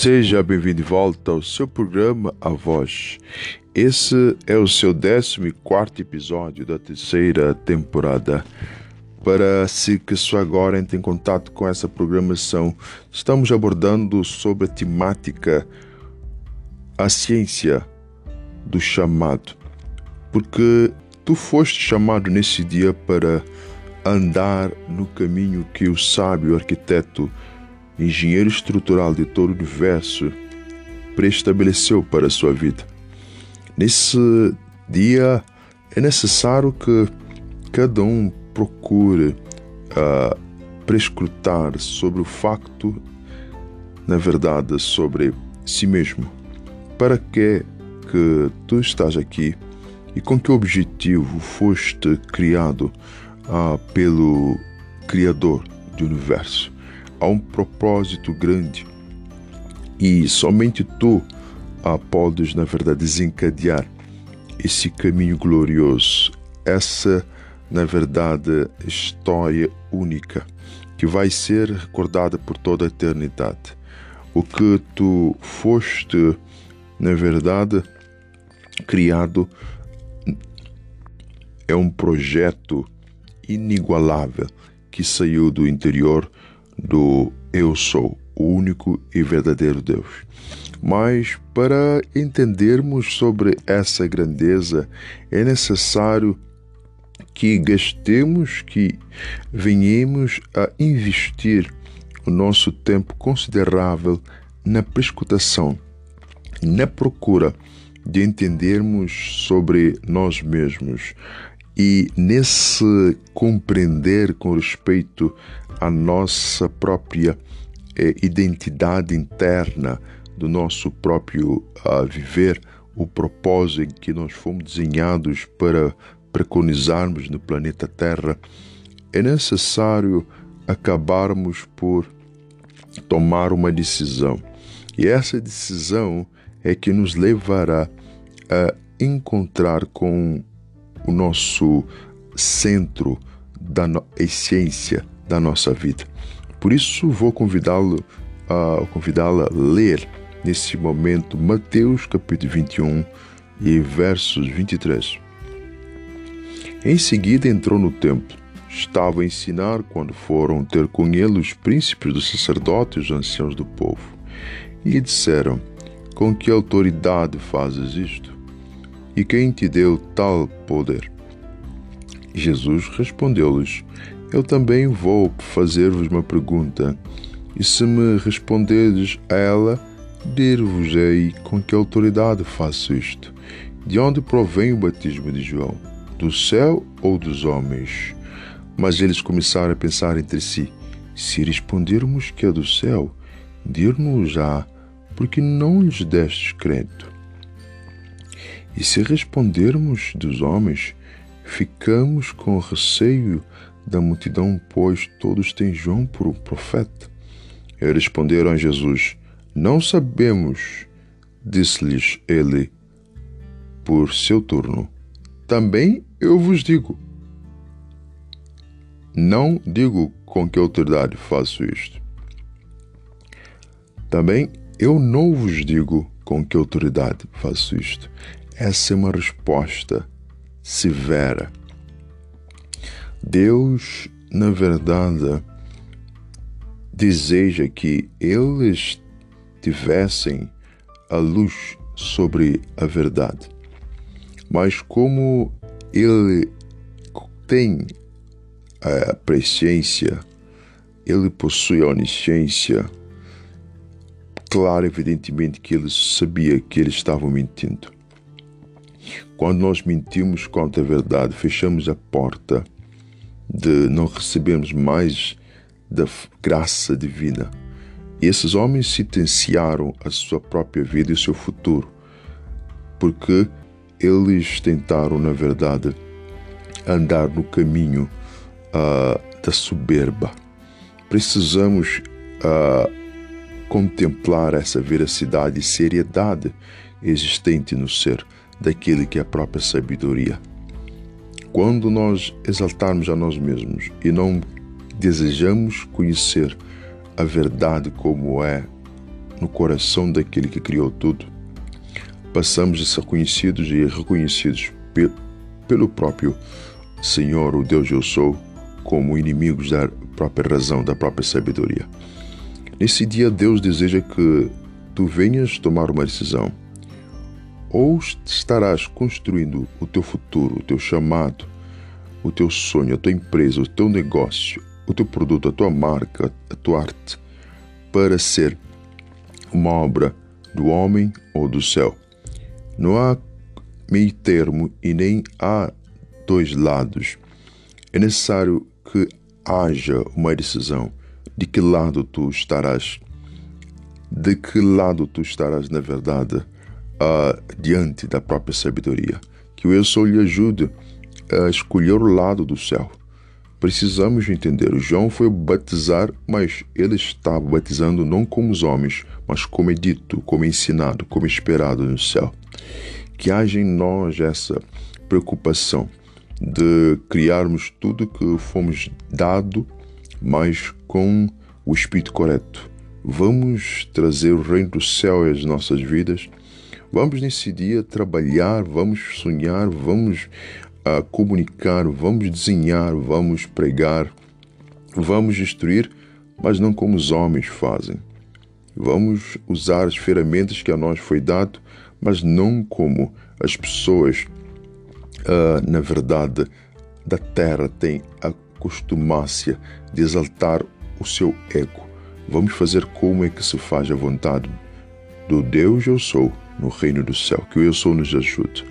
Seja bem-vindo de volta ao seu programa A Voz. Esse é o seu 14 episódio da terceira temporada. Para se que só agora entre em contato com essa programação, estamos abordando sobre a temática a ciência do chamado. Porque tu foste chamado nesse dia para andar no caminho que o sábio arquiteto engenheiro estrutural de todo o universo, preestabeleceu para a sua vida. Nesse dia é necessário que cada um procure uh, prescrutar sobre o facto, na verdade, sobre si mesmo. Para que que tu estás aqui e com que objetivo foste criado uh, pelo Criador do universo? Há um propósito grande e somente tu ah, podes, na verdade, desencadear esse caminho glorioso, essa, na verdade, história única que vai ser recordada por toda a eternidade. O que tu foste, na verdade, criado é um projeto inigualável que saiu do interior do Eu Sou, o único e verdadeiro Deus. Mas para entendermos sobre essa grandeza é necessário que gastemos, que venhamos a investir o nosso tempo considerável na prescutação, na procura de entendermos sobre nós mesmos e nesse compreender com respeito a nossa própria eh, identidade interna, do nosso próprio uh, viver, o propósito em que nós fomos desenhados para preconizarmos no planeta Terra, é necessário acabarmos por tomar uma decisão. E essa decisão é que nos levará a encontrar com o nosso centro da essência da nossa vida. Por isso vou convidá-lo a convidá-la a ler nesse momento Mateus capítulo 21 e versos 23. Em seguida entrou no templo. Estava a ensinar quando foram ter com ele os príncipes dos sacerdotes e os anciãos do povo. E lhe disseram: Com que autoridade fazes isto? E quem te deu tal poder? Jesus respondeu-lhes: eu também vou fazer-vos uma pergunta, e se me responderes a ela, dir-vos-ei com que autoridade faço isto. De onde provém o batismo de João? Do céu ou dos homens? Mas eles começaram a pensar entre si: se respondermos que é do céu, dir-nos já, porque não lhes destes crédito. E se respondermos dos homens, ficamos com receio da multidão, pois todos têm João por um profeta. E responderam a Jesus: Não sabemos. Disse-lhes ele, por seu turno: Também eu vos digo. Não digo com que autoridade faço isto. Também eu não vos digo com que autoridade faço isto. Essa é uma resposta severa Deus, na verdade, deseja que eles tivessem a luz sobre a verdade. Mas como ele tem a presciência, ele possui a onisciência, claro, evidentemente que ele sabia que eles estavam mentindo. Quando nós mentimos contra a verdade, fechamos a porta de não recebermos mais da graça divina. E esses homens sentenciaram a sua própria vida e o seu futuro, porque eles tentaram, na verdade, andar no caminho uh, da soberba. Precisamos uh, contemplar essa veracidade e seriedade existente no ser daquele que é a própria sabedoria. Quando nós exaltarmos a nós mesmos e não desejamos conhecer a verdade como é no coração daquele que criou tudo, passamos a ser conhecidos e reconhecidos pelo próprio Senhor, o Deus eu sou, como inimigos da própria razão, da própria sabedoria. Nesse dia, Deus deseja que tu venhas tomar uma decisão. Ou estarás construindo o teu futuro, o teu chamado, o teu sonho, a tua empresa, o teu negócio, o teu produto, a tua marca, a tua arte, para ser uma obra do homem ou do céu. Não há meio termo e nem há dois lados. É necessário que haja uma decisão de que lado tu estarás. De que lado tu estarás, na verdade, uh, diante da própria sabedoria. Que o Eu Sou lhe ajude a escolher o lado do céu. Precisamos entender. João foi batizar, mas ele estava batizando não como os homens, mas como é dito, como é ensinado, como é esperado no céu. Que haja em nós essa preocupação de criarmos tudo que fomos dado, mas com o espírito correto. Vamos trazer o reino do céu às nossas vidas. Vamos nesse dia trabalhar, vamos sonhar, vamos uh, comunicar, vamos desenhar, vamos pregar, vamos instruir, mas não como os homens fazem. Vamos usar as ferramentas que a nós foi dado, mas não como as pessoas uh, na verdade, da terra tem a costumácia de exaltar o seu ego. Vamos fazer como é que se faz a vontade do Deus eu sou no reino do céu. Que o eu sou nos ajude.